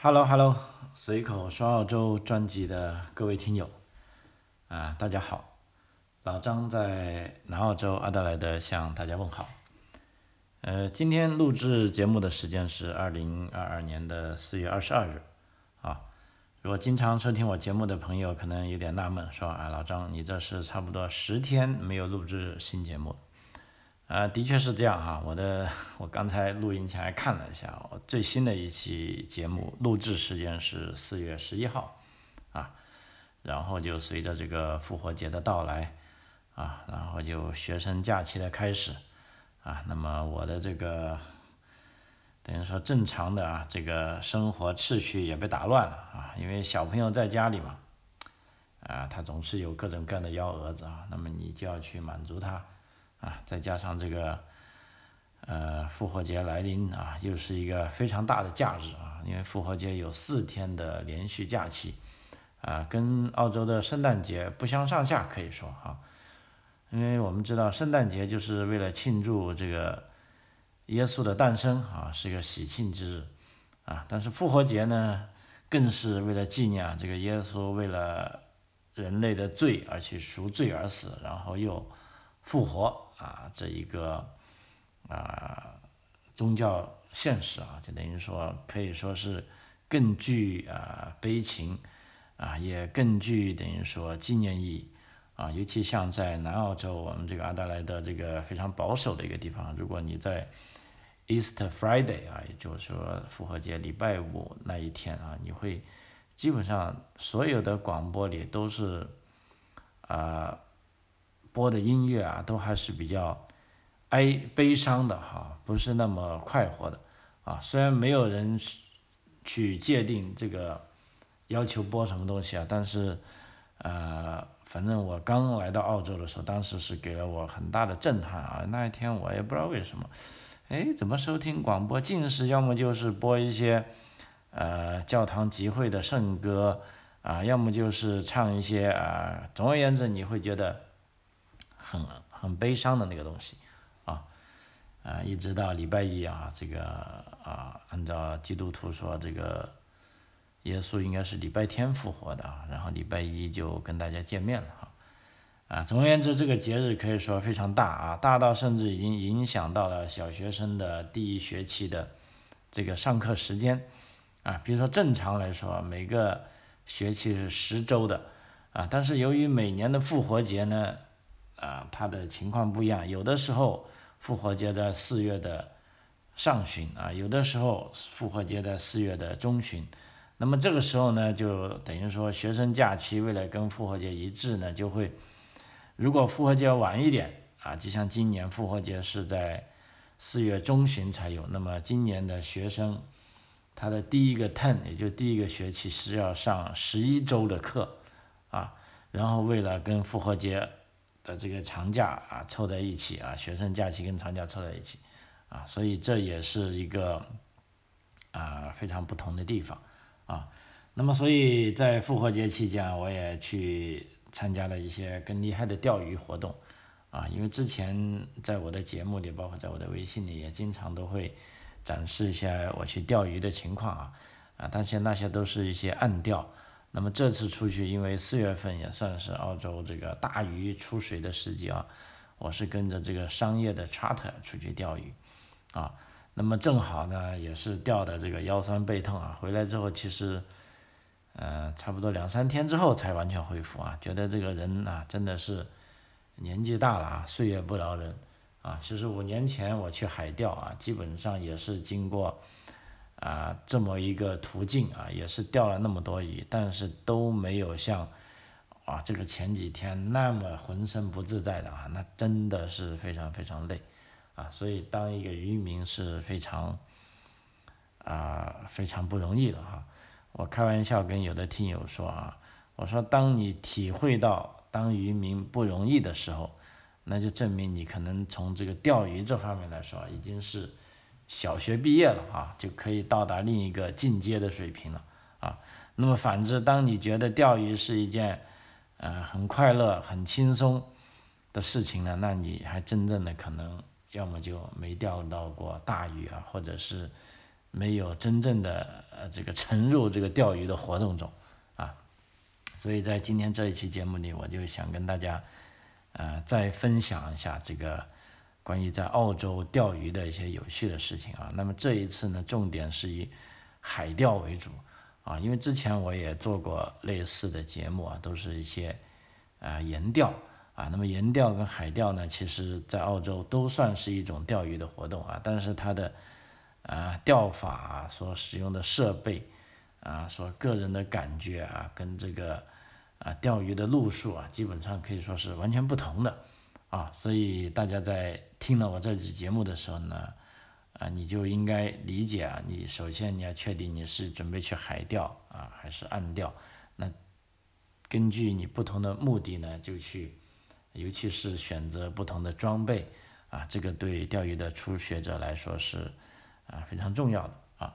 Hello Hello，随口说澳洲专辑的各位听友，啊，大家好，老张在南澳洲阿德莱德向大家问好。呃，今天录制节目的时间是二零二二年的四月二十二日，啊，如果经常收听我节目的朋友可能有点纳闷，说啊，老张你这是差不多十天没有录制新节目。啊，的确是这样哈。我的，我刚才录音前还看了一下，我最新的一期节目录制时间是四月十一号，啊，然后就随着这个复活节的到来，啊，然后就学生假期的开始，啊，那么我的这个等于说正常的啊这个生活秩序也被打乱了啊，因为小朋友在家里嘛，啊，他总是有各种各样的幺蛾子啊，那么你就要去满足他。啊，再加上这个，呃，复活节来临啊，又是一个非常大的假日啊，因为复活节有四天的连续假期，啊，跟澳洲的圣诞节不相上下，可以说啊，因为我们知道圣诞节就是为了庆祝这个耶稣的诞生啊，是一个喜庆之日啊，但是复活节呢，更是为了纪念这个耶稣为了人类的罪而去赎罪而死，然后又复活。啊，这一个啊宗教现实啊，就等于说可以说是更具啊悲情啊，也更具等于说纪念意义啊。尤其像在南澳洲，我们这个阿德莱德这个非常保守的一个地方，如果你在 Easter Friday 啊，也就是说复活节礼拜五那一天啊，你会基本上所有的广播里都是啊。播的音乐啊，都还是比较哀悲伤的哈，不是那么快活的啊。虽然没有人去界定这个要求播什么东西啊，但是呃，反正我刚来到澳洲的时候，当时是给了我很大的震撼啊。那一天我也不知道为什么，哎，怎么收听广播尽是要么就是播一些呃教堂集会的圣歌啊，要么就是唱一些啊，总而言之，你会觉得。很很悲伤的那个东西，啊，啊，一直到礼拜一啊，这个啊，按照基督徒说，这个耶稣应该是礼拜天复活的啊，然后礼拜一就跟大家见面了哈，啊，总而言之，这个节日可以说非常大啊，大到甚至已经影响到了小学生的第一学期的这个上课时间啊，比如说正常来说，每个学期是十周的啊，但是由于每年的复活节呢。啊，他的情况不一样，有的时候复活节在四月的上旬啊，有的时候复活节在四月的中旬。那么这个时候呢，就等于说学生假期为了跟复活节一致呢，就会如果复活节晚一点啊，就像今年复活节是在四月中旬才有，那么今年的学生他的第一个 ten，也就第一个学期是要上十一周的课啊，然后为了跟复活节。的这个长假啊凑在一起啊，学生假期跟长假凑在一起，啊，所以这也是一个啊非常不同的地方啊。那么所以在复活节期间，我也去参加了一些更厉害的钓鱼活动啊，因为之前在我的节目里，包括在我的微信里，也经常都会展示一下我去钓鱼的情况啊啊，但是那些都是一些暗钓。那么这次出去，因为四月份也算是澳洲这个大鱼出水的时机啊，我是跟着这个商业的 chart 出去钓鱼，啊，那么正好呢，也是钓的这个腰酸背痛啊，回来之后其实，呃，差不多两三天之后才完全恢复啊，觉得这个人啊真的是年纪大了啊，岁月不饶人啊，其实五年前我去海钓啊，基本上也是经过。啊，这么一个途径啊，也是钓了那么多鱼，但是都没有像，啊，这个前几天那么浑身不自在的啊，那真的是非常非常累，啊，所以当一个渔民是非常，啊，非常不容易的哈。我开玩笑跟有的听友说啊，我说当你体会到当渔民不容易的时候，那就证明你可能从这个钓鱼这方面来说已经是。小学毕业了啊，就可以到达另一个进阶的水平了啊。那么反之，当你觉得钓鱼是一件呃很快乐、很轻松的事情呢，那你还真正的可能要么就没钓到过大鱼啊，或者是没有真正的呃这个沉入这个钓鱼的活动中啊，所以在今天这一期节目里，我就想跟大家呃再分享一下这个关于在澳洲钓鱼的一些有趣的事情啊。那么这一次呢，重点是以海钓为主啊，因为之前我也做过类似的节目啊，都是一些啊岩钓。啊，那么岩钓跟海钓呢，其实在澳洲都算是一种钓鱼的活动啊，但是它的啊钓法所使用的设备啊，所个人的感觉啊，跟这个啊钓鱼的路数啊，基本上可以说是完全不同的啊，所以大家在听了我这期节目的时候呢，啊，你就应该理解啊，你首先你要确定你是准备去海钓啊，还是岸钓，那根据你不同的目的呢，就去。尤其是选择不同的装备啊，这个对钓鱼的初学者来说是啊非常重要的啊。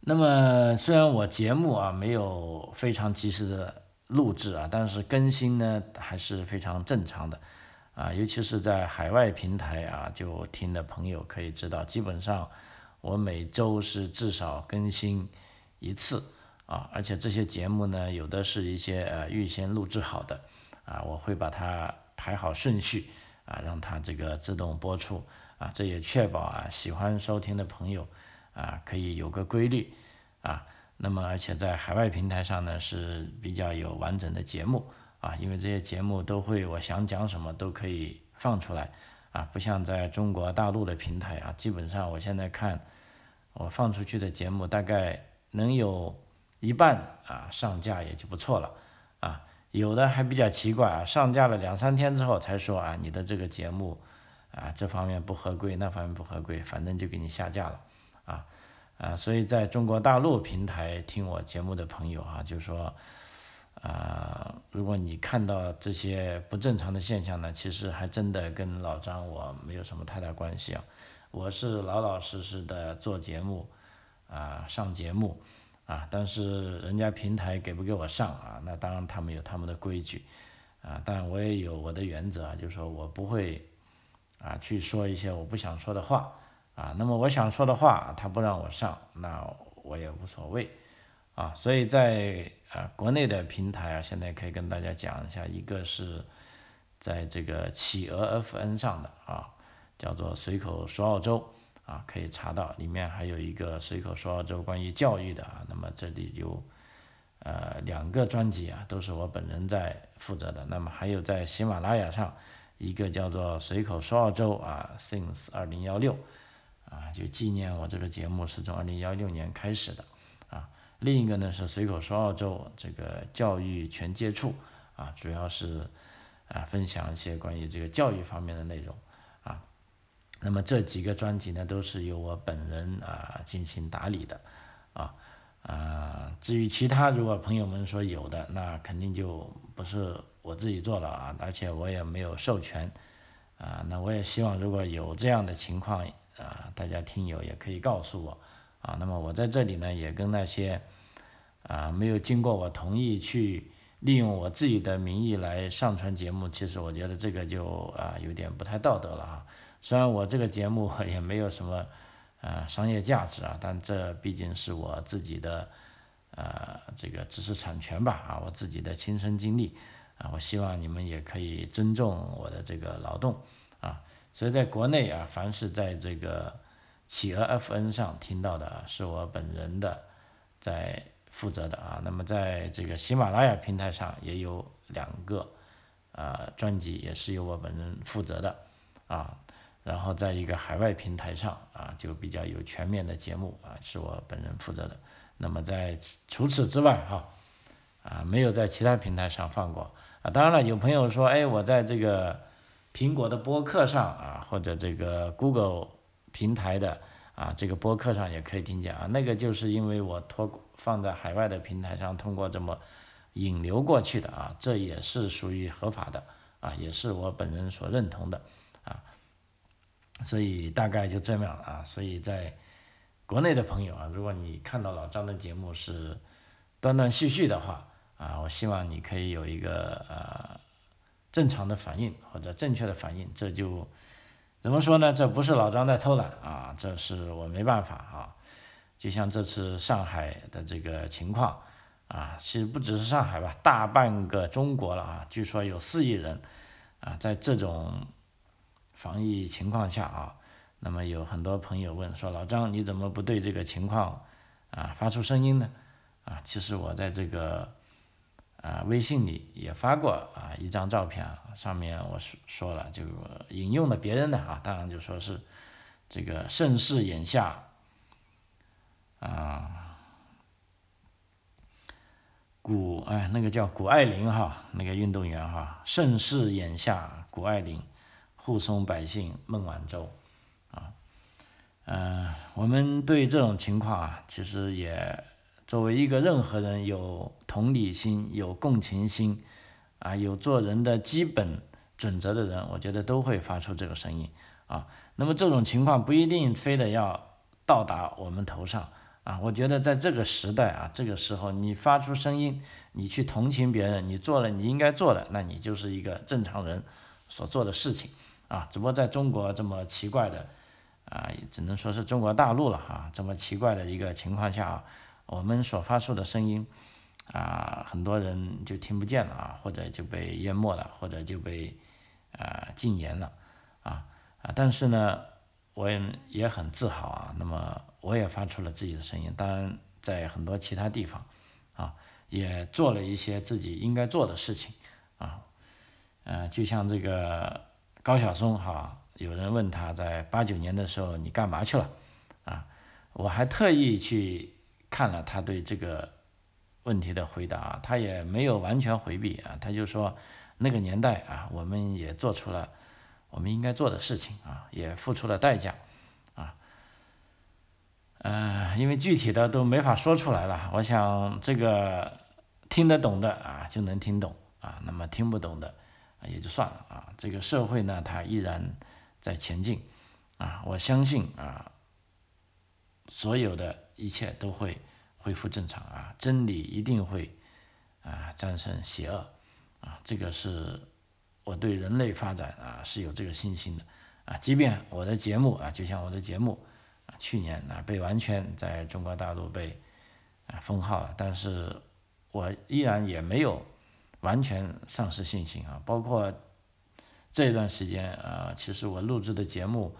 那么虽然我节目啊没有非常及时的录制啊，但是更新呢还是非常正常的啊。尤其是在海外平台啊，就听的朋友可以知道，基本上我每周是至少更新一次啊，而且这些节目呢，有的是一些呃预先录制好的。啊，我会把它排好顺序，啊，让它这个自动播出，啊，这也确保啊喜欢收听的朋友，啊，可以有个规律，啊，那么而且在海外平台上呢是比较有完整的节目，啊，因为这些节目都会我想讲什么都可以放出来，啊，不像在中国大陆的平台啊，基本上我现在看我放出去的节目大概能有一半啊上架也就不错了，啊。有的还比较奇怪啊，上架了两三天之后才说啊，你的这个节目啊这方面不合规，那方面不合规，反正就给你下架了，啊啊，所以在中国大陆平台听我节目的朋友啊，就说啊，如果你看到这些不正常的现象呢，其实还真的跟老张我没有什么太大关系啊，我是老老实实的做节目啊，上节目。啊，但是人家平台给不给我上啊？那当然他们有他们的规矩，啊，但我也有我的原则啊，就是说我不会啊去说一些我不想说的话啊。那么我想说的话，他不让我上，那我也无所谓啊。所以在啊国内的平台啊，现在可以跟大家讲一下，一个是在这个企鹅 FN 上的啊，叫做随口说澳洲。啊，可以查到里面还有一个随口说澳洲关于教育的啊，那么这里有呃两个专辑啊，都是我本人在负责的。那么还有在喜马拉雅上一个叫做随口说澳洲啊，since 二零幺六啊，就纪念我这个节目是从二零幺六年开始的啊。另一个呢是随口说澳洲这个教育全接触啊，主要是啊分享一些关于这个教育方面的内容啊。那么这几个专辑呢，都是由我本人啊进行打理的，啊啊，至于其他，如果朋友们说有的，那肯定就不是我自己做了啊，而且我也没有授权，啊，那我也希望如果有这样的情况啊，大家听友也可以告诉我，啊，那么我在这里呢，也跟那些啊没有经过我同意去利用我自己的名义来上传节目，其实我觉得这个就啊有点不太道德了啊。虽然我这个节目也没有什么，呃，商业价值啊，但这毕竟是我自己的，呃，这个知识产权吧，啊，我自己的亲身经历，啊，我希望你们也可以尊重我的这个劳动，所以在国内啊，凡是在这个企鹅 FN 上听到的，是我本人的在负责的啊，那么在这个喜马拉雅平台上也有两个，啊，专辑也是由我本人负责的，啊。然后在一个海外平台上啊，就比较有全面的节目啊，是我本人负责的。那么在除此之外哈，啊没有在其他平台上放过啊。当然了，有朋友说，哎，我在这个苹果的播客上啊，或者这个 Google 平台的啊这个播客上也可以听见啊。那个就是因为我托放在海外的平台上，通过这么引流过去的啊，这也是属于合法的啊，也是我本人所认同的啊。所以大概就这样啊，所以在国内的朋友啊，如果你看到老张的节目是断断续续的话啊，我希望你可以有一个呃正常的反应或者正确的反应，这就怎么说呢？这不是老张在偷懒啊，这是我没办法啊。就像这次上海的这个情况啊，其实不只是上海吧，大半个中国了啊，据说有四亿人啊，在这种防疫情况下啊，那么有很多朋友问说，老张你怎么不对这个情况啊发出声音呢？啊，其实我在这个啊微信里也发过啊一张照片，上面我说说了，就引用了别人的啊，当然就说是这个盛世眼下。啊，谷哎，那个叫谷爱凌哈，那个运动员哈，盛世眼下，谷爱凌护送百姓孟晚舟啊，嗯，我们对这种情况啊，其实也作为一个任何人有同理心、有共情心啊，有做人的基本准则的人，我觉得都会发出这个声音啊。那么这种情况不一定非得要到达我们头上。啊，我觉得在这个时代啊，这个时候你发出声音，你去同情别人，你做了你应该做的，那你就是一个正常人所做的事情啊。只不过在中国这么奇怪的啊，只能说是中国大陆了哈，这么奇怪的一个情况下啊，我们所发出的声音啊，很多人就听不见了啊，或者就被淹没了，或者就被啊禁言了啊啊，但是呢，我也也很自豪啊，那么。我也发出了自己的声音，当然在很多其他地方，啊，也做了一些自己应该做的事情，啊，呃，就像这个高晓松哈，有人问他在八九年的时候你干嘛去了，啊，我还特意去看了他对这个问题的回答，他也没有完全回避啊，他就说那个年代啊，我们也做出了我们应该做的事情啊，也付出了代价。嗯，因为具体的都没法说出来了。我想这个听得懂的啊，就能听懂啊；那么听不懂的，也就算了啊。这个社会呢，它依然在前进啊。我相信啊，所有的一切都会恢复正常啊。真理一定会啊战胜邪恶啊。这个是我对人类发展啊是有这个信心的啊。即便我的节目啊，就像我的节目。去年啊被完全在中国大陆被啊封号了，但是我依然也没有完全丧失信心啊。包括这段时间啊，其实我录制的节目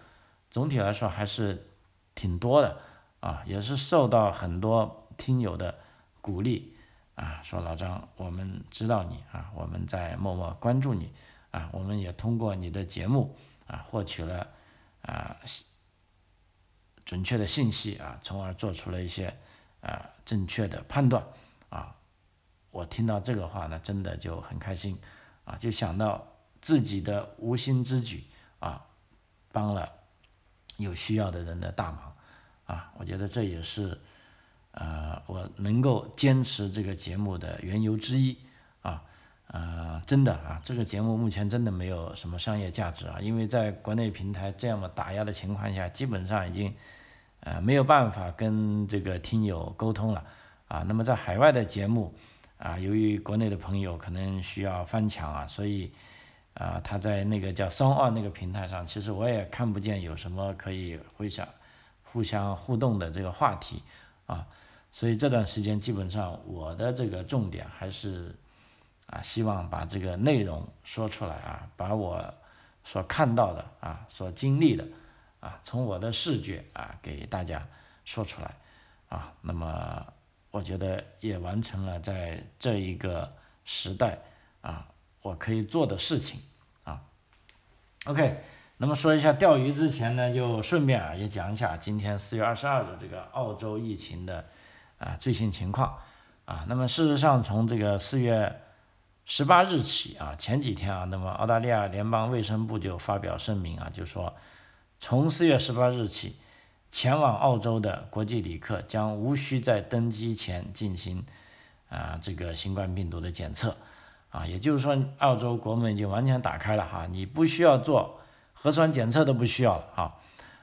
总体来说还是挺多的啊，也是受到很多听友的鼓励啊，说老张，我们知道你啊，我们在默默关注你啊，我们也通过你的节目啊获取了啊。准确的信息啊，从而做出了一些啊正确的判断啊。我听到这个话呢，真的就很开心啊，就想到自己的无心之举啊，帮了有需要的人的大忙啊。我觉得这也是呃我能够坚持这个节目的缘由之一啊。呃，真的啊，这个节目目前真的没有什么商业价值啊，因为在国内平台这样的打压的情况下，基本上已经呃没有办法跟这个听友沟通了啊。那么在海外的节目啊，由于国内的朋友可能需要翻墙啊，所以啊他在那个叫双二那个平台上，其实我也看不见有什么可以互相互相互动的这个话题啊，所以这段时间基本上我的这个重点还是。啊，希望把这个内容说出来啊，把我所看到的啊，所经历的啊，从我的视觉啊，给大家说出来啊。那么，我觉得也完成了在这一个时代啊，我可以做的事情啊。OK，那么说一下钓鱼之前呢，就顺便啊，也讲一下今天四月二十二日这个澳洲疫情的啊最新情况啊。那么事实上，从这个四月。十八日起啊，前几天啊，那么澳大利亚联邦卫生部就发表声明啊，就说从四月十八日起，前往澳洲的国际旅客将无需在登机前进行啊这个新冠病毒的检测啊，也就是说，澳洲国门已经完全打开了哈，你不需要做核酸检测都不需要了啊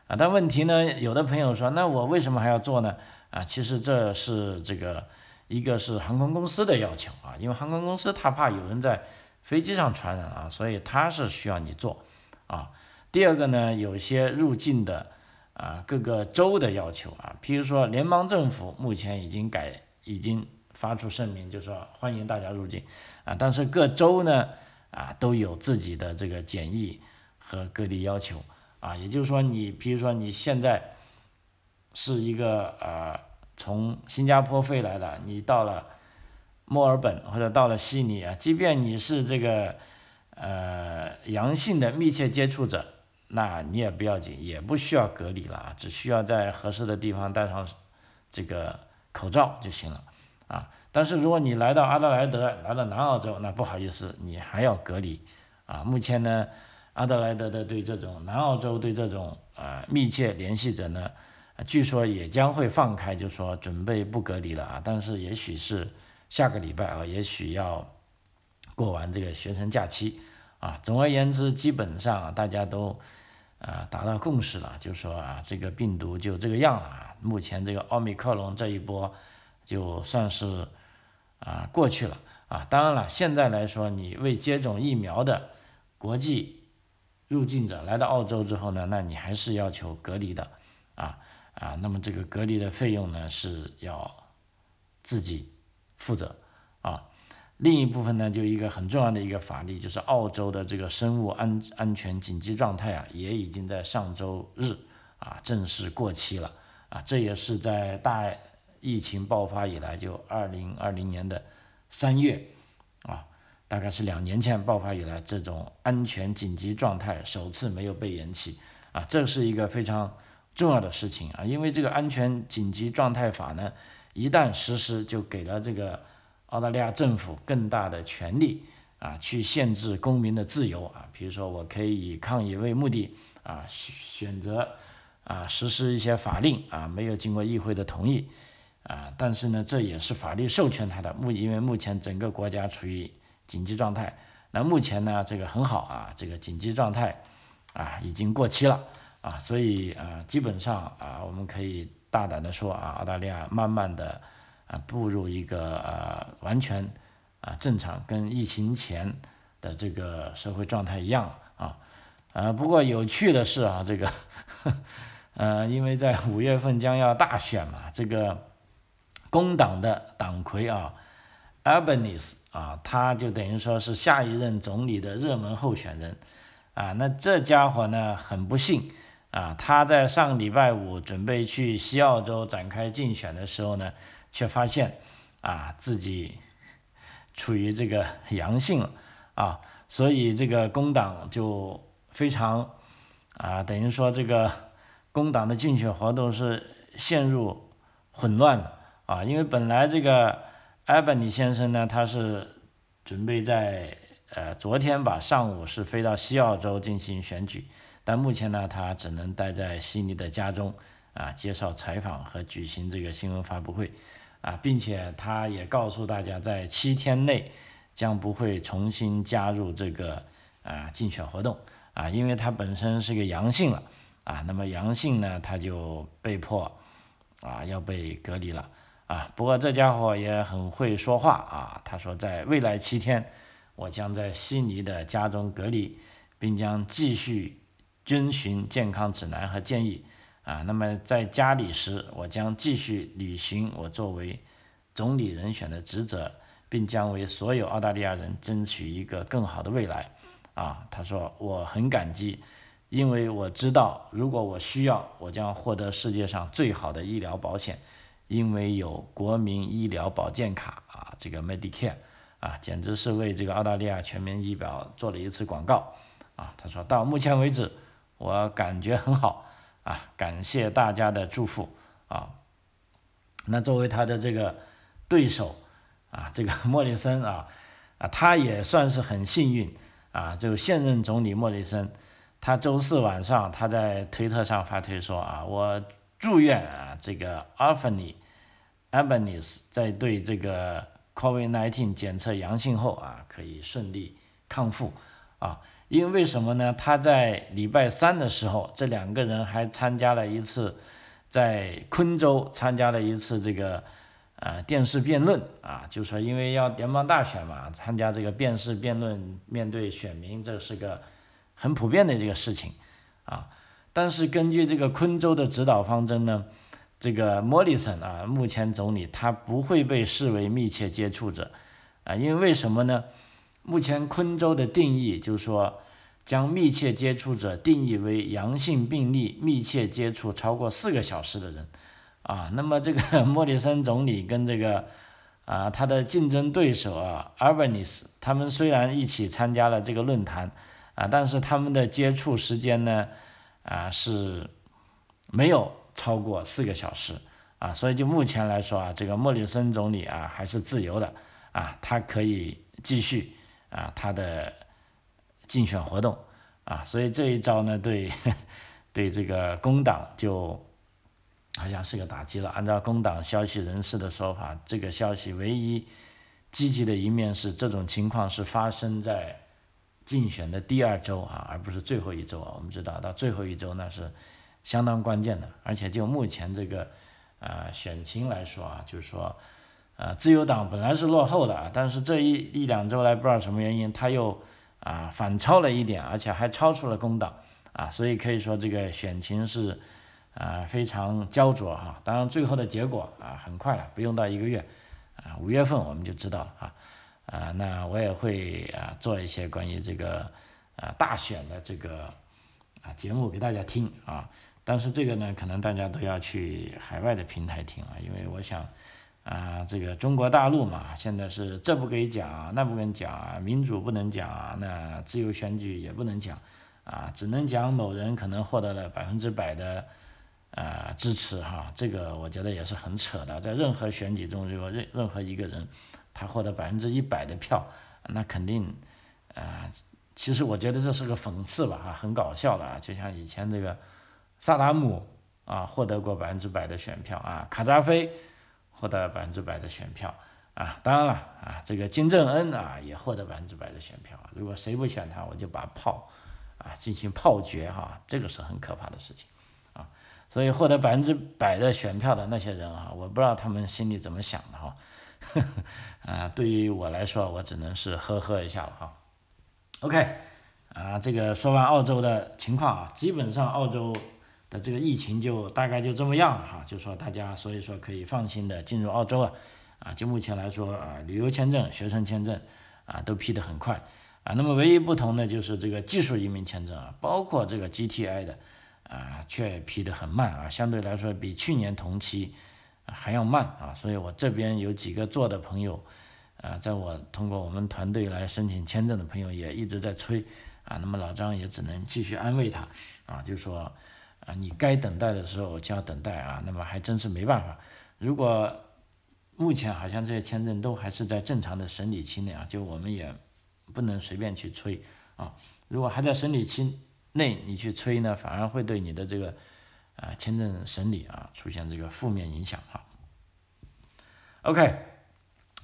啊，但问题呢，有的朋友说，那我为什么还要做呢？啊，其实这是这个。一个是航空公司的要求啊，因为航空公司他怕有人在飞机上传染啊，所以他是需要你做啊。第二个呢，有些入境的啊各个州的要求啊，譬如说联邦政府目前已经改，已经发出声明，就说欢迎大家入境啊，但是各州呢啊都有自己的这个检疫和隔离要求啊，也就是说你比如说你现在是一个呃从新加坡飞来的，你到了墨尔本或者到了悉尼啊，即便你是这个。呃，阳性的密切接触者，那你也不要紧，也不需要隔离了啊，只需要在合适的地方戴上这个口罩就行了啊。但是如果你来到阿德莱德，来到南澳洲，那不好意思，你还要隔离啊。目前呢，阿德莱德的对这种南澳洲对这种呃密切联系者呢，据说也将会放开，就说准备不隔离了啊。但是也许是下个礼拜啊，也许要过完这个学生假期。啊，总而言之，基本上大家都啊达到共识了，就说啊这个病毒就这个样了啊。目前这个奥密克戎这一波就算是啊过去了啊。当然了，现在来说，你未接种疫苗的国际入境者来到澳洲之后呢，那你还是要求隔离的啊啊。那么这个隔离的费用呢是要自己负责啊。另一部分呢，就一个很重要的一个法律，就是澳洲的这个生物安安全紧急状态啊，也已经在上周日啊正式过期了啊。这也是在大疫情爆发以来，就二零二零年的三月啊，大概是两年前爆发以来，这种安全紧急状态首次没有被延期啊。这是一个非常重要的事情啊，因为这个安全紧急状态法呢，一旦实施，就给了这个。澳大利亚政府更大的权利啊，去限制公民的自由啊，比如说我可以以抗议为目的啊，选择啊实施一些法令啊，没有经过议会的同意啊，但是呢，这也是法律授权他的目，因为目前整个国家处于紧急状态，那目前呢，这个很好啊，这个紧急状态啊已经过期了啊，所以啊，基本上啊，我们可以大胆的说啊，澳大利亚慢慢的。啊，步入一个呃完全啊正常，跟疫情前的这个社会状态一样啊，呃，不过有趣的是啊，这个呃，因为在五月份将要大选嘛，这个工党的党魁啊，Albanese 啊，他就等于说是下一任总理的热门候选人啊，那这家伙呢，很不幸啊，他在上礼拜五准备去西澳洲展开竞选的时候呢。却发现，啊，自己处于这个 阳性了，啊，所以这个工党就非常，啊，等于说这个工党的竞选活动是陷入混乱的，啊，因为本来这个埃本尼先生呢，他是准备在呃昨天吧上午是飞到西澳洲进行选举，但目前呢，他只能待在悉尼的家中，啊，接受采访和举行这个新闻发布会。啊，并且他也告诉大家，在七天内将不会重新加入这个啊竞选活动啊，因为他本身是个阳性了啊，那么阳性呢，他就被迫啊要被隔离了啊。不过这家伙也很会说话啊，他说在未来七天，我将在悉尼的家中隔离，并将继续遵循健康指南和建议。啊，那么在家里时，我将继续履行我作为总理人选的职责，并将为所有澳大利亚人争取一个更好的未来。啊，他说我很感激，因为我知道如果我需要，我将获得世界上最好的医疗保险，因为有国民医疗保健卡啊，这个 Medicare 啊，简直是为这个澳大利亚全民医保做了一次广告。啊，他说到目前为止，我感觉很好。啊，感谢大家的祝福啊！那作为他的这个对手啊，这个莫里森啊啊，他也算是很幸运啊。就现任总理莫里森，他周四晚上他在推特上发推说啊，我祝愿啊这个阿芬尼阿本尼斯在对这个 COVID-19 检测阳性后啊，可以顺利康复啊。因为什么呢？他在礼拜三的时候，这两个人还参加了一次，在昆州参加了一次这个，呃，电视辩论啊，就说因为要联邦大选嘛，参加这个电视辩论，面对选民，这是个很普遍的这个事情。但是根据这个昆州的指导方针呢，这个莫里森啊，目前总理他不会被视为密切接触者啊，因为为什么呢？目前昆州的定义就是说，将密切接触者定义为阳性病例密切接触超过四个小时的人啊。那么这个 莫里森总理跟这个啊他的竞争对手啊阿尔巴尼斯，他们虽然一起参加了这个论坛啊，但是他们的接触时间呢？啊，是没有超过四个小时啊，所以就目前来说啊，这个莫里森总理啊还是自由的啊，他可以继续啊他的竞选活动啊，所以这一招呢，对 对这个工党就好像是个打击了。按照工党消息人士的说法，这个消息唯一积极的一面是这种情况是发生在。竞选的第二周啊，而不是最后一周啊。我们知道，到最后一周那是相当关键的。而且就目前这个啊选情来说啊，就是说，呃，自由党本来是落后的啊，但是这一一两周来不知道什么原因，他又啊反超了一点，而且还超出了工党啊，所以可以说这个选情是啊非常焦灼哈。当然，最后的结果啊很快了，不用到一个月啊，五月份我们就知道了啊。啊，那我也会啊做一些关于这个啊大选的这个啊节目给大家听啊，但是这个呢，可能大家都要去海外的平台听啊，因为我想啊，这个中国大陆嘛，现在是这不给讲，那不跟讲，民主不能讲，那自由选举也不能讲啊，只能讲某人可能获得了百分之百的啊支持哈，这个我觉得也是很扯的，在任何选举中，如果任任何一个人。他获得百分之一百的票，那肯定，啊，其实我觉得这是个讽刺吧，哈，很搞笑的啊，就像以前这个萨达姆啊获得过百分之百的选票啊，卡扎菲获得百分之百的选票啊，当然了啊，这个金正恩啊也获得百分之百的选票，如果谁不选他，我就把炮啊进行炮决哈，这个是很可怕的事情啊，所以获得百分之百的选票的那些人啊，我不知道他们心里怎么想的哈。呵呵，啊，对于我来说，我只能是呵呵一下了哈。OK，啊，这个说完澳洲的情况啊，基本上澳洲的这个疫情就大概就这么样了哈，就说大家所以说可以放心的进入澳洲了啊。就目前来说啊，旅游签证、学生签证啊都批得很快啊。那么唯一不同的就是这个技术移民签证啊，包括这个 GTI 的啊，却批得很慢啊，相对来说比去年同期。还要慢啊，所以我这边有几个做的朋友，啊，在我通过我们团队来申请签证的朋友也一直在催啊，那么老张也只能继续安慰他啊，就说啊，你该等待的时候就要等待啊，那么还真是没办法。如果目前好像这些签证都还是在正常的审理期内啊，就我们也不能随便去催啊。如果还在审理期内你去催呢，反而会对你的这个。啊，签证审理啊，出现这个负面影响哈。OK，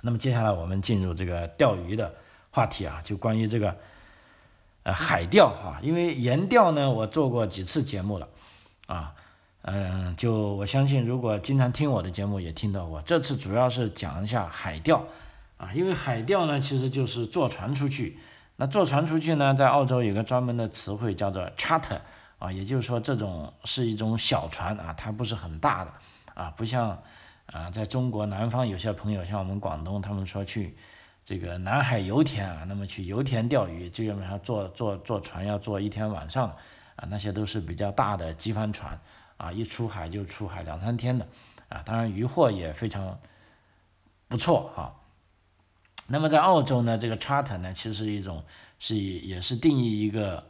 那么接下来我们进入这个钓鱼的话题啊，就关于这个呃海钓哈，因为盐钓呢，我做过几次节目了啊，嗯，就我相信如果经常听我的节目也听到过，这次主要是讲一下海钓啊，因为海钓呢其实就是坐船出去，那坐船出去呢，在澳洲有个专门的词汇叫做 charter。啊，也就是说，这种是一种小船啊，它不是很大的啊，不像啊，在中国南方有些朋友，像我们广东，他们说去这个南海油田啊，那么去油田钓鱼，基本上坐坐坐船要坐一天晚上啊，那些都是比较大的机帆船啊，一出海就出海两三天的啊，当然渔获也非常不错哈。那么在澳洲呢，这个 charter 呢，其实一种是也是定义一个。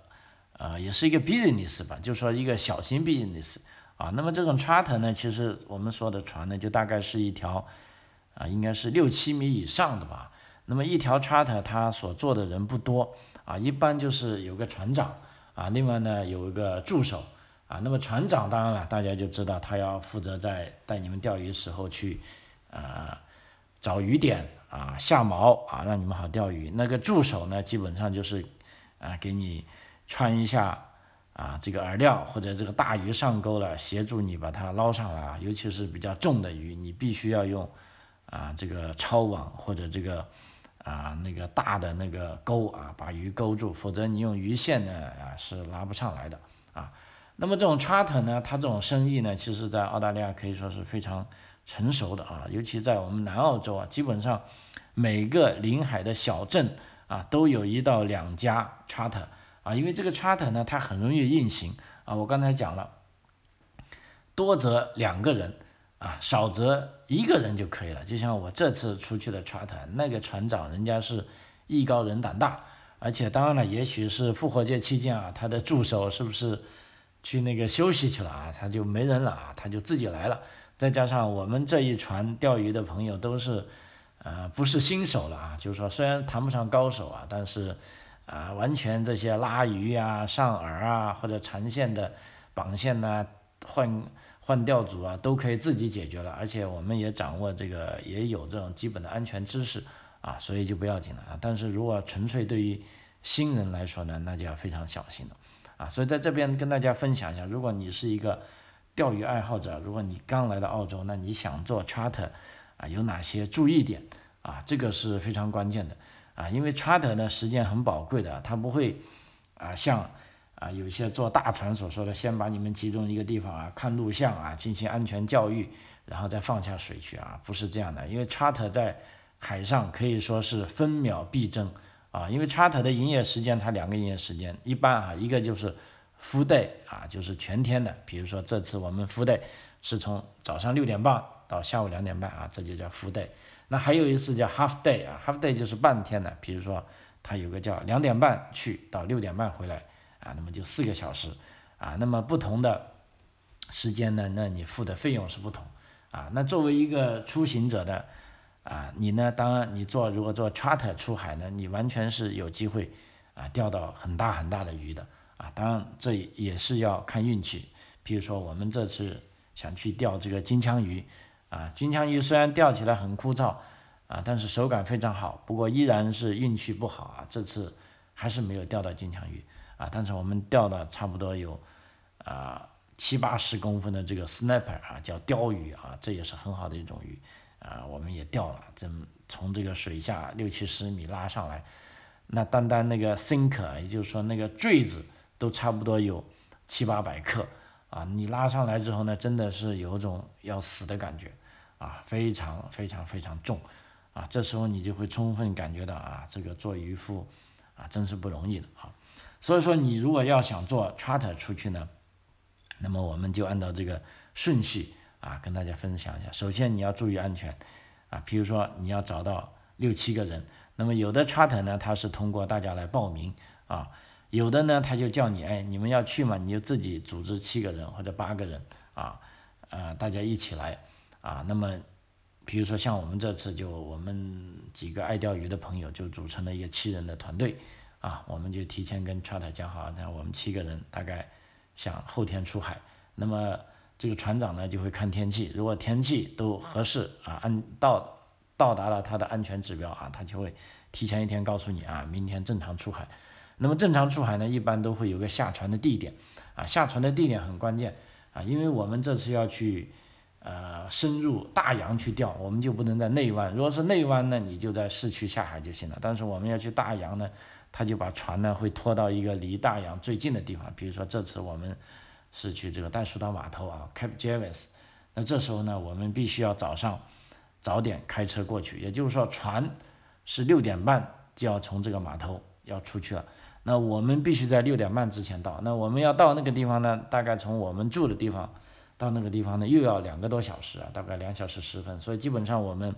呃，也是一个 business 吧，就说一个小型 business 啊。那么这种 charter 呢，其实我们说的船呢，就大概是一条啊，应该是六七米以上的吧。那么一条 charter 它所坐的人不多啊，一般就是有个船长啊，另外呢有一个助手啊。那么船长当然了，大家就知道他要负责在带你们钓鱼时候去啊找鱼点啊下锚啊，让你们好钓鱼。那个助手呢，基本上就是啊给你。穿一下啊，这个饵料或者这个大鱼上钩了，协助你把它捞上来啊。尤其是比较重的鱼，你必须要用啊这个抄网或者这个啊那个大的那个钩啊把鱼勾住，否则你用鱼线呢啊是拉不上来的啊。那么这种 charter 呢，它这种生意呢，其实在澳大利亚可以说是非常成熟的啊，尤其在我们南澳洲啊，基本上每个临海的小镇啊，都有一到两家 charter 啊，因为这个 chart 呢，它很容易运行啊，我刚才讲了，多则两个人。啊，少则一个人就可以了。就像我这次出去的 chart，那个船长人家是艺高人胆大，而且当然了，也许是复活节期间啊，他的助手是不是去那个休息去了啊？他就没人了啊，他就自己来了。再加上我们这一船钓鱼的朋友都是，呃，不是新手了啊，就是说虽然谈不上高手啊，但是啊，完全这些拉鱼啊、上饵啊或者缠线的绑线呢换。换钓组啊，都可以自己解决了，而且我们也掌握这个，也有这种基本的安全知识啊，所以就不要紧了啊。但是如果纯粹对于新人来说呢，那就要非常小心了啊。所以在这边跟大家分享一下，如果你是一个钓鱼爱好者，如果你刚来到澳洲，那你想做 charter 啊，有哪些注意点啊？这个是非常关键的啊，因为 charter 呢时间很宝贵的，它不会啊像。啊，有些坐大船所说的，先把你们集中一个地方啊，看录像啊，进行安全教育，然后再放下水去啊，不是这样的。因为 charter 在海上可以说是分秒必争啊，因为 charter 的营业时间它两个营业时间，一般啊，一个就是 full day 啊，就是全天的，比如说这次我们 full day 是从早上六点半到下午两点半啊，这就叫 full day。那还有一次叫 half day 啊，half day 就是半天的，比如说它有个叫两点半去到六点半回来。啊，那么就四个小时，啊，那么不同的时间呢，那你付的费用是不同，啊，那作为一个出行者的，啊，你呢，当然你做如果做 charter 出海呢，你完全是有机会，啊，钓到很大很大的鱼的，啊，当然这也是要看运气，比如说我们这次想去钓这个金枪鱼，啊，金枪鱼虽然钓起来很枯燥，啊，但是手感非常好，不过依然是运气不好啊，这次还是没有钓到金枪鱼。啊，但是我们钓的差不多有，啊七八十公分的这个 snapper 啊，叫鲷鱼啊，这也是很好的一种鱼，啊，我们也钓了，这从这个水下六七十米拉上来，那单单那个 sinker，也就是说那个坠子都差不多有七八百克，啊，你拉上来之后呢，真的是有种要死的感觉，啊，非常非常非常重，啊，这时候你就会充分感觉到啊，这个做渔夫啊，真是不容易的啊。所以说，你如果要想做 charter 出去呢，那么我们就按照这个顺序啊，跟大家分享一下。首先你要注意安全啊，比如说你要找到六七个人，那么有的 charter 呢，它是通过大家来报名啊，有的呢，他就叫你，哎，你们要去嘛，你就自己组织七个人或者八个人啊，呃，大家一起来啊。那么，比如说像我们这次就我们几个爱钓鱼的朋友就组成了一个七人的团队。啊，我们就提前跟 c h a t 讲好，那我们七个人大概想后天出海，那么这个船长呢就会看天气，如果天气都合适啊，按到到达了他的安全指标啊，他就会提前一天告诉你啊，明天正常出海。那么正常出海呢，一般都会有个下船的地点。啊，下船的地点很关键。啊，因为我们这次要去呃深入大洋去钓，我们就不能在内湾，如果是内湾呢，你就在市区下海就行了，但是我们要去大洋呢。他就把船呢会拖到一个离大洋最近的地方，比如说这次我们是去这个袋鼠岛码头啊，Cap Jervis，那这时候呢我们必须要早上早点开车过去，也就是说船是六点半就要从这个码头要出去了，那我们必须在六点半之前到，那我们要到那个地方呢，大概从我们住的地方到那个地方呢又要两个多小时啊，大概两小时十分，所以基本上我们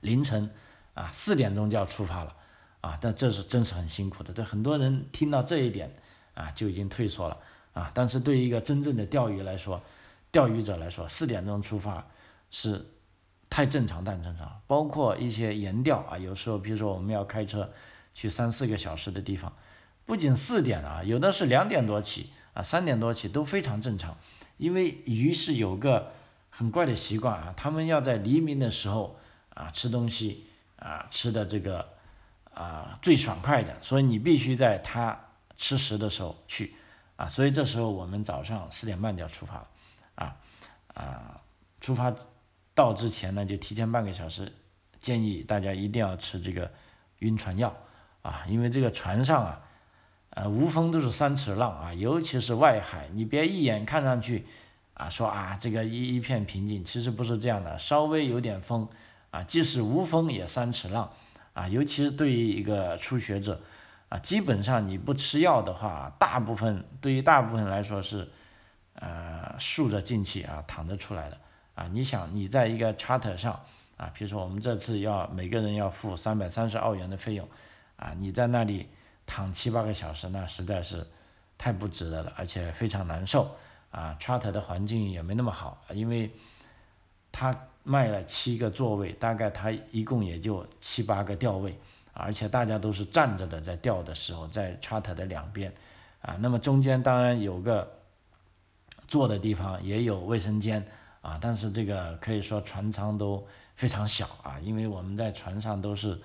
凌晨啊四点钟就要出发了。啊，但这是真是很辛苦的。这很多人听到这一点啊，就已经退缩了啊。但是对于一个真正的钓鱼来说，钓鱼者来说，四点钟出发是太正常、太正常。包括一些盐钓啊，有时候比如说我们要开车去三四个小时的地方，不仅四点啊，有的是两点多起啊，三点多起都非常正常。因为鱼是有个很怪的习惯啊，他们要在黎明的时候啊吃东西啊，吃的这个。啊，最爽快的，所以你必须在它吃食的时候去，啊，所以这时候我们早上四点半就要出发了，啊啊，出发到之前呢，就提前半个小时，建议大家一定要吃这个晕船药，啊，因为这个船上啊，呃，无风都是三尺浪啊，尤其是外海，你别一眼看上去，啊，说啊这个一一片平静，其实不是这样的，稍微有点风，啊，即使无风也三尺浪，啊，尤其是对于一个初学者，啊，基本上你不吃药的话，大部分对于大部分来说是，呃，竖着进去啊，躺着出来的，啊，你想你在一个 charter 上，啊，比如说我们这次要每个人要付三百三十澳元的费用，啊，你在那里。躺七八个小时，那实在是太不值得了，而且非常难受啊。charter 的环境也没那么好，因为他卖了七个座位，大概他一共也就七八个吊位，而且大家都是站着的，在吊的时候，在 charter 的两边啊。那么中间当然有个坐的地方，也有卫生间啊，但是这个可以说船舱都非常小啊，因为我们在船上都是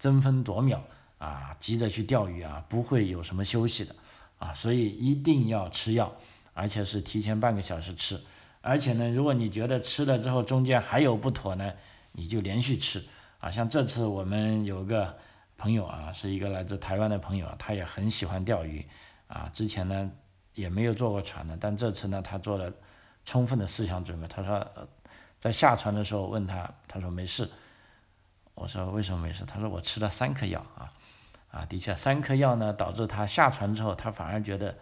争分夺秒。啊，急着去钓鱼啊，不会有什么休息的，啊，所以一定要吃药，而且是提前半个小时吃，而且呢，如果你觉得吃了之后中间还有不妥呢，你就连续吃，啊，像这次我们有个朋友啊，是一个来自台湾的朋友，他也很喜欢钓鱼，啊，之前呢也没有坐过船的，但这次呢他做了充分的思想准备，他说在下船的时候问他，他说没事，我说为什么没事？他说我吃了三颗药啊。啊，的确，三颗药呢，导致他下船之后，他反而觉得，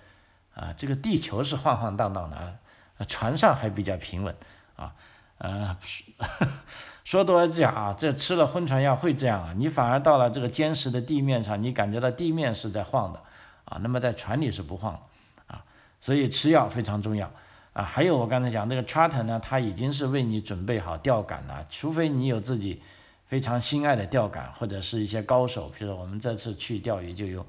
啊，这个地球是晃晃荡荡的啊，船上还比较平稳啊，呃，说多了讲啊，这吃了昏船药会这样啊，你反而到了这个坚实的地面上，你感觉到地面是在晃的啊，那么在船里是不晃啊，所以吃药非常重要啊。还有我刚才讲这个 charter 呢，它已经是为你准备好钓竿了，除非你有自己。非常心爱的钓竿，或者是一些高手，比如我们这次去钓鱼就有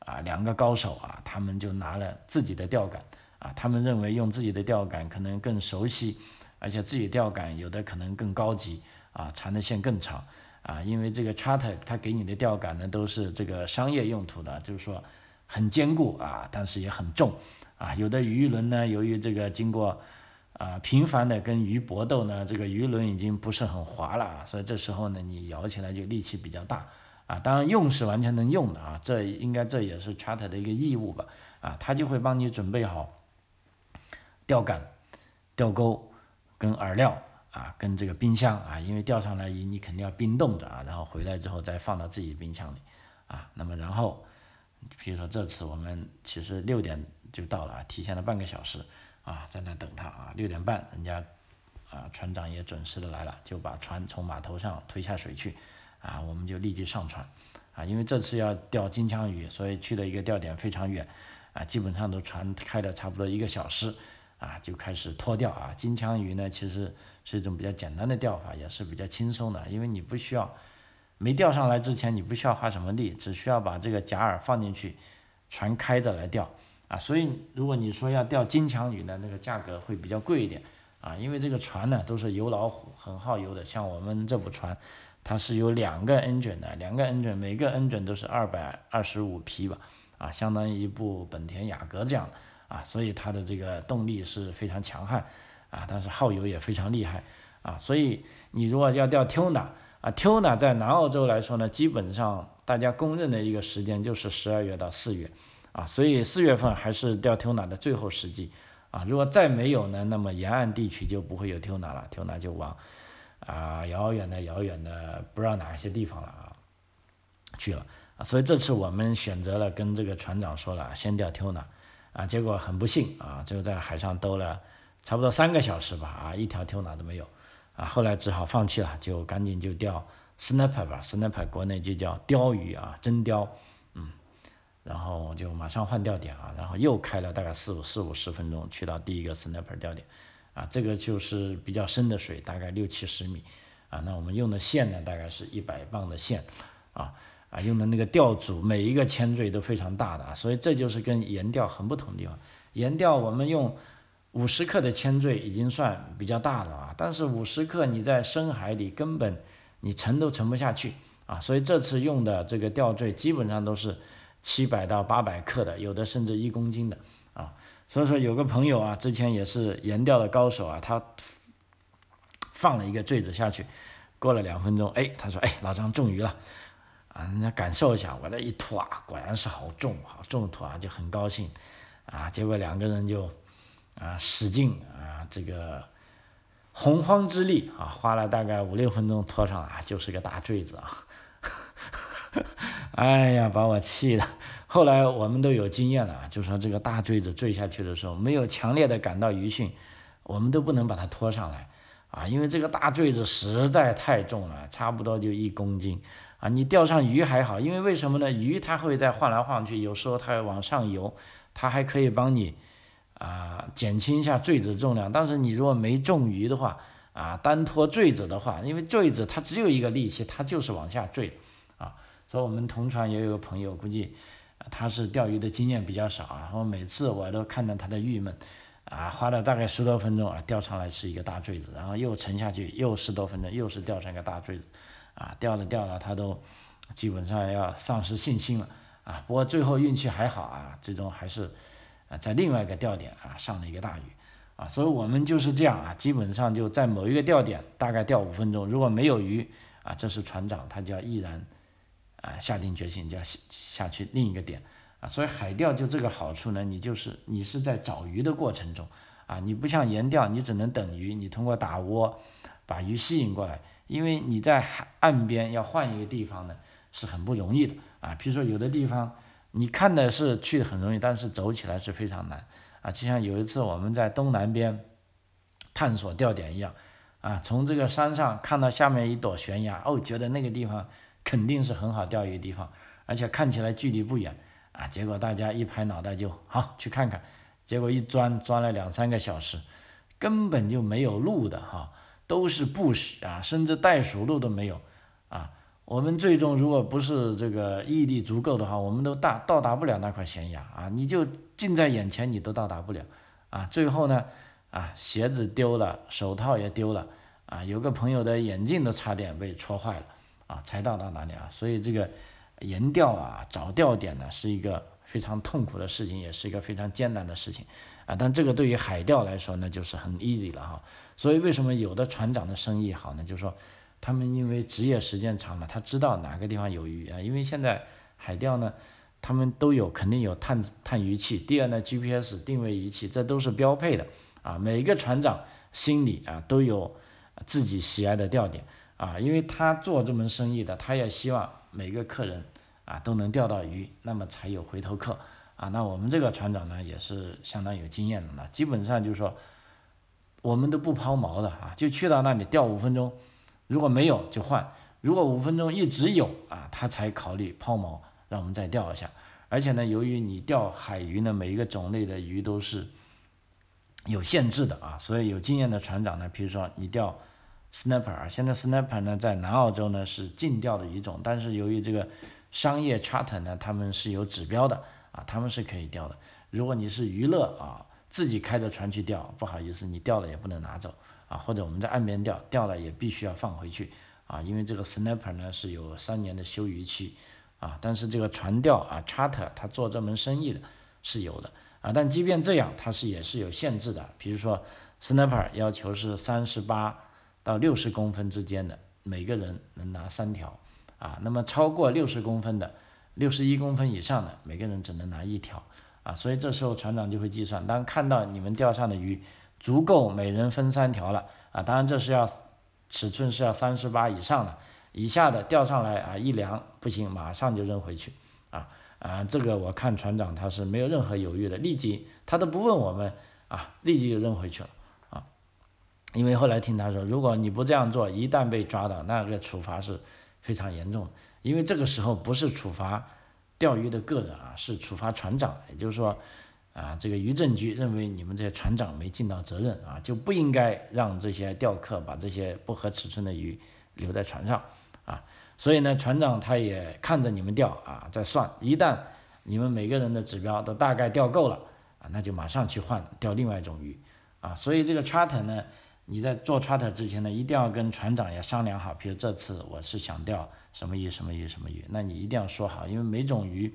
啊两个高手啊，他们就拿了自己的钓竿啊，他们认为用自己的钓竿可能更熟悉，而且自己钓竿有的可能更高级啊，缠的线更长啊，因为这个 charter 它给你的钓竿呢都是这个商业用途的，就是说很坚固啊，但是也很重啊，有的鱼轮呢由于这个经过。啊，频繁的跟鱼搏斗呢，这个鱼轮已经不是很滑了，所以这时候呢，你摇起来就力气比较大啊。当然用是完全能用的啊，这应该这也是 charter 的一个义务吧啊，他就会帮你准备好钓竿、钓钩跟饵料啊，跟这个冰箱啊，因为钓上来鱼你肯定要冰冻着啊，然后回来之后再放到自己冰箱里啊。那么然后，比如说这次我们其实六点就到了啊，提前了半个小时。啊，在那等他啊，六点半，人家啊船长也准时的来了，就把船从码头上推下水去，啊，我们就立即上船，啊，因为这次要钓金枪鱼，所以去的一个钓点非常远，啊，基本上都船开了差不多一个小时，啊，就开始拖钓啊，金枪鱼呢其实是一种比较简单的钓法，也是比较轻松的，因为你不需要没钓上来之前你不需要花什么力，只需要把这个假饵放进去，船开着来钓。啊，所以如果你说要钓金枪鱼呢，那个价格会比较贵一点啊，因为这个船呢都是油老虎，很耗油的。像我们这部船，它是有两个 engine 的，两个 engine，每个 engine 都是二百二十五匹吧，啊，相当于一部本田雅阁这样啊，所以它的这个动力是非常强悍啊，但是耗油也非常厉害啊，所以你如果要钓 tuna 啊，tuna 在南澳洲来说呢，基本上大家公认的一个时间就是十二月到四月。啊，所以四月份还是钓 tuna 的最后时机啊。如果再没有呢，那么沿岸地区就不会有 tuna 了，tuna 就往啊遥远的遥远的不知道哪些地方了啊去了啊。所以这次我们选择了跟这个船长说了，先钓 tuna 啊。结果很不幸啊，就在海上兜了差不多三个小时吧啊，一条 tuna 都没有啊。后来只好放弃了，就赶紧就钓 snapper 吧，snapper 国内就叫鲷鱼啊，真鲷。然后就马上换钓点啊，然后又开了大概四五四五十分钟，去到第一个 snapper 钓点，啊，这个就是比较深的水，大概六七十米，啊，那我们用的线呢，大概是一百磅的线，啊啊，用的那个钓组，每一个铅坠都非常大的啊，所以这就是跟岩钓很不同的地方。岩钓我们用五十克的铅坠已经算比较大了啊，但是五十克你在深海里根本你沉都沉不下去啊，所以这次用的这个钓坠基本上都是。七百到八百克的，有的甚至一公斤的啊，所以说有个朋友啊，之前也是岩钓的高手啊，他放了一个坠子下去，过了两分钟，哎，他说，哎，老张中鱼了，啊，人家感受一下，我这一拖啊，果然是好重，好重拖啊，就很高兴，啊，结果两个人就啊使劲啊，这个洪荒之力啊，花了大概五六分钟拖上来，就是个大坠子啊，哎呀，把我气的。后来我们都有经验了，就说这个大坠子坠下去的时候，没有强烈的感到余讯，我们都不能把它拖上来啊，因为这个大坠子实在太重了，差不多就一公斤。啊，你钓上鱼还好，因为为什么呢？鱼它会在晃来晃去，有时候它要往上游，它还可以帮你啊减轻一下坠子重量。但是你如果没中鱼的话，啊单拖坠子的话，因为坠子它只有一个力气，它就是往下坠。说我们同船也有个朋友，估计他是钓鱼的经验比较少啊，然后每次我都看到他的郁闷啊，花了大概十多分钟啊钓上来是一个大坠子，然后又沉下去又十多分钟，又是钓上一个大坠子。啊，钓了钓了，他都基本上要丧失信心了啊。不过最后运气还好啊，最终还是啊在另外一个钓点啊上了一个大鱼啊。所以我们就是这样啊，基本上就在某一个钓点大概钓五分钟，如果没有鱼啊，这是船长他就要毅然啊下定决心就要下下去另一个点啊。所以海钓就这个好处呢，你就是你是在找鱼的过程中啊，你不像岩钓，你只能等鱼，你通过打窝把鱼吸引过来。因为你在海岸边要换一个地方呢，是很不容易的啊。比如说有的地方，你看的是去很容易，但是走起来是非常难啊。就像有一次我们在东南边探索钓点一样啊，从这个山上看到下面一朵悬崖，哦，觉得那个地方肯定是很好钓鱼的地方，而且看起来距离不远啊。结果大家一拍脑袋就好去看看，结果一钻钻了两三个小时，根本就没有路的哈。都是不使啊，甚至袋鼠路都没有啊。我们最终如果不是这个毅力足够的话，我们都大到达不了那块悬崖啊。你就近在眼前，你都到达不了啊。最后呢，啊，鞋子丢了，手套也丢了啊。有个朋友的眼镜都差点被戳坏了啊，才到达哪里啊？所以这个岩钓啊，找钓点呢，是一个非常痛苦的事情，也是一个非常艰难的事情啊。但这个对于海钓来说呢，就是很 easy 了哈。所以为什么有的船长的生意好呢？就是说，他们因为职业时间长了，他知道哪个地方有鱼啊。因为现在海钓呢，他们都有肯定有探探鱼器。第二呢，GPS 定位仪器，这都是标配的啊。每一个船长心里啊都有自己喜爱的钓点啊，因为他做这门生意的，他也希望每个客人啊都能钓到鱼，那么才有回头客啊。那我们这个船长呢，也是相当有经验的了，基本上就是说。我们都不抛锚的啊，就去到那里钓五分钟，如果没有就换，如果五分钟一直有啊，他才考虑抛锚，让我们再钓一下。而且呢，由于你钓海鱼呢，每一个种类的鱼都是有限制的啊，所以有经验的船长呢，比如说你钓 snapper，现在 snapper 呢在南澳洲呢是禁钓的鱼种，但是由于这个商业 charter 呢，他们是有指标的啊，他们是可以钓的。如果你是娱乐啊。自己开着船去钓，不好意思，你钓了也不能拿走啊，或者我们在岸边钓，钓了也必须要放回去啊，因为这个 snapper 呢是有三年的休渔期啊，但是这个船钓啊，charter 他做这门生意的是有的啊，但即便这样，它是也是有限制的，比如说 snapper 要求是三十八到六十公分之间的，每个人能拿三条啊，那么超过六十公分的，六十一公分以上的，每个人只能拿一条。啊，所以这时候船长就会计算，当看到你们钓上的鱼足够每人分三条了，啊，当然这是要尺寸是要三十八以上的，以下的钓上来啊一量不行，马上就扔回去，啊啊，这个我看船长他是没有任何犹豫的，立即他都不问我们啊，立即就扔回去了，因为后来听他说，如果你不这样做，一旦被抓到，那个处罚是非常严重的，因为这个时候不是处罚。钓鱼的个人啊，是处罚船长，也就是说，啊，这个渔政局认为你们这些船长没尽到责任啊，就不应该让这些钓客把这些不合尺寸的鱼留在船上啊。所以呢，船长他也看着你们钓啊，在算，一旦你们每个人的指标都大概钓够了啊，那就马上去换钓另外一种鱼啊。所以这个 charter 呢，你在做 charter 之前呢，一定要跟船长也商量好，比如这次我是想钓。什么鱼？什么鱼？什么鱼？那你一定要说好，因为每种鱼，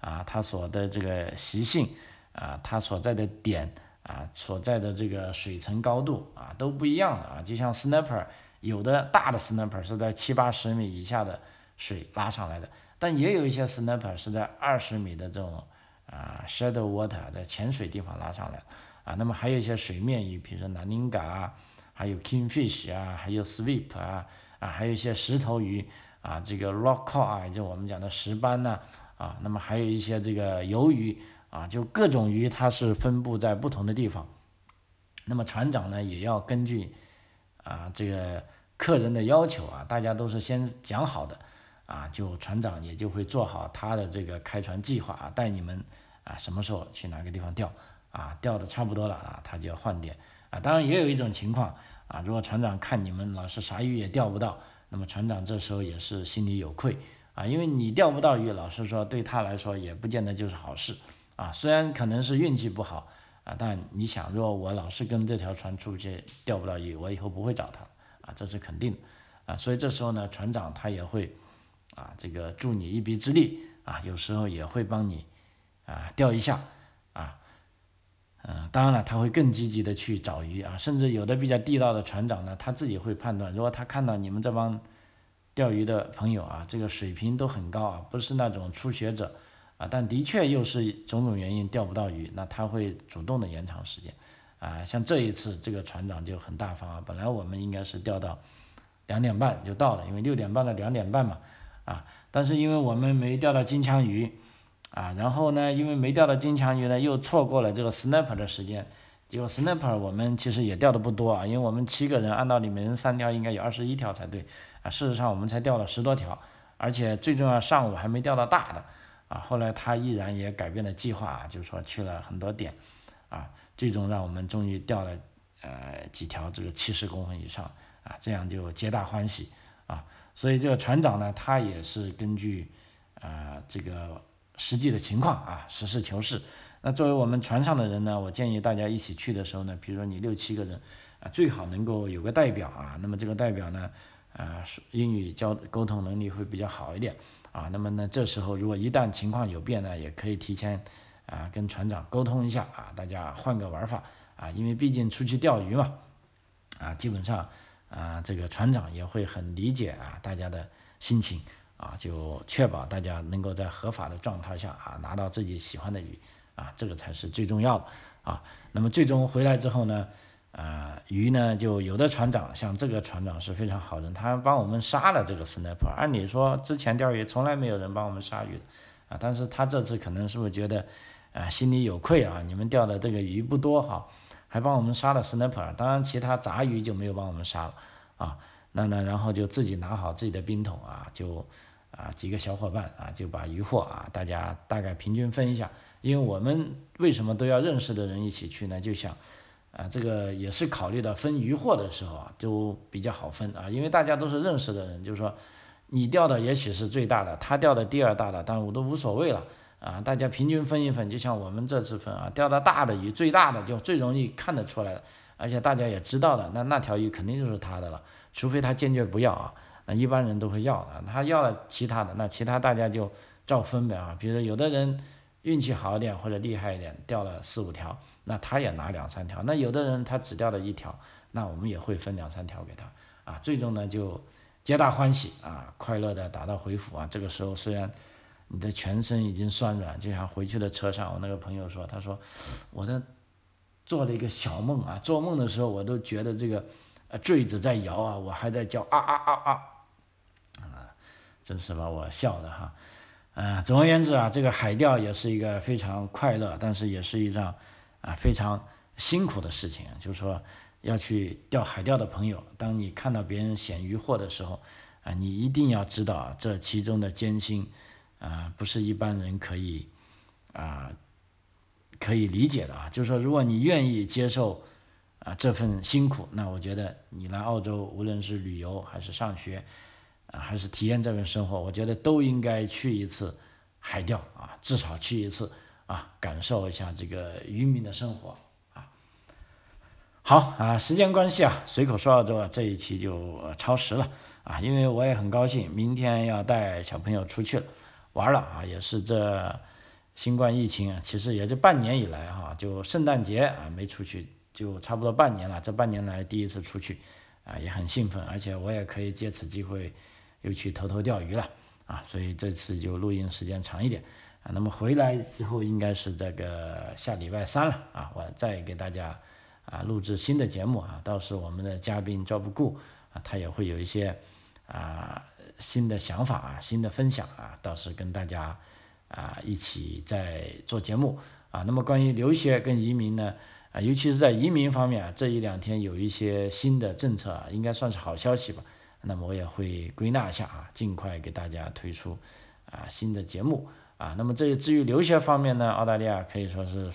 啊，它所的这个习性，啊，它所在的点，啊，所在的这个水层高度，啊，都不一样的啊。就像 snapper，有的大的 snapper 是在七八十米以下的水拉上来的。但也有一些 snapper 是在二十米的这种啊 shadow water 在浅水地方拉上来啊。那么还有一些水面鱼，比如说南宁嘎啊，还有 kingfish 啊，还有 sweep 啊啊，还有一些石头鱼啊，这个 rock cod 啊，就我们讲的石斑呐啊。那么还有一些这个鱿鱼啊，就各种鱼它是分布在不同的地方。那么船长呢也要根据啊这个客人的要求啊，大家都是先讲好的。啊，就船长也就会做好他的这个开船计划啊，带你们啊什么时候去哪个地方钓啊，钓的差不多了啊，他就要换点啊。当然也有一种情况啊，如果船长看你们老是啥鱼也钓不到，那么船长这时候也是心里有愧啊，因为你钓不到鱼，老实说对他来说也不见得就是好事啊。虽然可能是运气不好啊，但你想，如果我老是跟这条船出去钓不到鱼，我以后不会找他啊，这是肯定的啊。所以这时候呢，船长他也会。啊，这个助你一臂之力啊，有时候也会帮你啊钓一下啊，嗯，当然了，他会更积极的去找鱼啊，甚至有的比较地道的船长呢，他自己会判断，如果他看到你们这帮钓鱼的朋友啊，这个水平都很高啊，不是那种初学者啊，但的确又是种种原因钓不到鱼，那他会主动的延长时间啊，像这一次这个船长就很大方啊，本来我们应该是钓到两点半就到了，因为六点半到两点半嘛。啊，但是因为我们没钓到金枪鱼，啊，然后呢，因为没钓到金枪鱼呢，又错过了这个 snapper 的时间，结果 snapper 我们其实也钓的不多啊，因为我们七个人，按道理每人三条，应该有二十一条才对，啊，事实上我们才钓了十多条，而且最重要上午还没钓到大的，啊，后来他毅然也改变了计划，就是说去了很多点，啊，最终让我们终于钓了呃几条这个七十公分以上，啊，这样就皆大欢喜，啊。所以这个船长呢，他也是根据，呃，这个实际的情况啊，实事求是。那作为我们船上的人呢，我建议大家一起去的时候呢，比如说你六七个人，啊，最好能够有个代表啊。那么这个代表呢，呃，英语交沟通能力会比较好一点啊。那么呢，这时候如果一旦情况有变呢，也可以提前啊跟船长沟通一下啊，大家换个玩法啊，因为毕竟出去钓鱼嘛，啊，基本上。啊，这个船长也会很理解啊，大家的心情啊，就确保大家能够在合法的状态下啊，拿到自己喜欢的鱼啊，这个才是最重要的啊。那么最终回来之后呢，啊，鱼呢就有的船长像这个船长是非常好人，他帮我们杀了这个 snapper。按理说之前钓鱼从来没有人帮我们杀鱼啊，但是他这次可能是不是觉得啊心里有愧啊？你们钓的这个鱼不多哈。还帮我们杀了 snapper，当然其他杂鱼就没有帮我们杀了啊。那呢，然后就自己拿好自己的冰桶啊，就啊几个小伙伴啊就把鱼货啊大家大概平均分一下。因为我们为什么都要认识的人一起去呢？就想啊这个也是考虑到分鱼货的时候啊就比较好分啊，因为大家都是认识的人，就是说你钓的也许是最大的，他钓的第二大的，但我都无所谓了。啊，大家平均分一分，就像我们这次分啊，钓到大的鱼，最大的就最容易看得出来，而且大家也知道的，那那条鱼肯定就是他的了，除非他坚决不要啊，那一般人都会要的，他要了其他的，那其他大家就照分呗啊，比如有的人运气好一点或者厉害一点，钓了四五条，那他也拿两三条，那有的人他只钓了一条，那我们也会分两三条给他啊，最终呢就皆大欢喜啊，快乐的打道回府啊，这个时候虽然。你的全身已经酸软，就像回去的车上，我那个朋友说，他说，我的做了一个小梦啊，做梦的时候我都觉得这个坠子在摇啊，我还在叫啊啊啊，啊，真是把我笑的哈，嗯，总而言之啊，这个海钓也是一个非常快乐，但是也是一桩啊非常辛苦的事情，就是说要去钓海钓的朋友，当你看到别人显渔获的时候啊，你一定要知道这其中的艰辛。啊，不是一般人可以啊可以理解的啊。就是说，如果你愿意接受啊这份辛苦，那我觉得你来澳洲，无论是旅游还是上学啊，还是体验这份生活，我觉得都应该去一次海钓啊，至少去一次啊，感受一下这个渔民的生活啊。好啊，时间关系啊，随口说澳洲啊，这一期就超时了啊，因为我也很高兴，明天要带小朋友出去。玩了啊，也是这新冠疫情啊，其实也就半年以来哈，就圣诞节啊没出去，就差不多半年了。这半年来第一次出去，啊也很兴奋，而且我也可以借此机会又去偷偷钓鱼了啊，所以这次就录音时间长一点啊。那么回来之后应该是这个下礼拜三了啊，我再给大家啊录制新的节目啊。到时我们的嘉宾赵不顾啊，他也会有一些啊新的想法啊、新的分享啊，到时跟大家啊一起在做节目啊。那么关于留学跟移民呢？啊，尤其是在移民方面啊，这一两天有一些新的政策啊，应该算是好消息吧。那么我也会归纳一下啊，尽快给大家推出啊新的节目啊。那么这至于留学方面呢，澳大利亚可以说是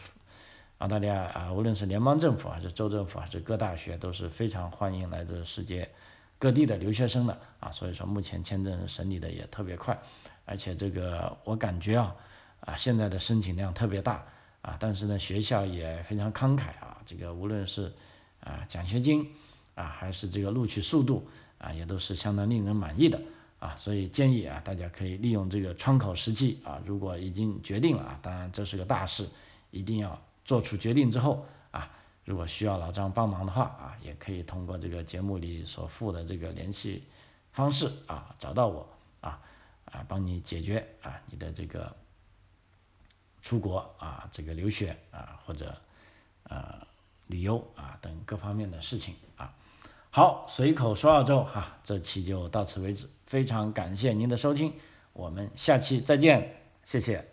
澳大利亚啊，无论是联邦政府还是州政府还是各大学都是非常欢迎来自世界各地的留学生的啊。所以说目前签证审理的也特别快，而且这个我感觉啊啊现在的申请量特别大。啊，但是呢，学校也非常慷慨啊，这个无论是啊奖学金啊，还是这个录取速度啊，也都是相当令人满意的啊，所以建议啊，大家可以利用这个窗口时机啊，如果已经决定了啊，当然这是个大事，一定要做出决定之后啊，如果需要老张帮忙的话啊，也可以通过这个节目里所附的这个联系方式啊，找到我啊啊，帮你解决啊你的这个。出国啊，这个留学啊，或者呃旅游啊等各方面的事情。好，随口说澳洲哈，这期就到此为止，非常感谢您的收听，我们下期再见，谢谢。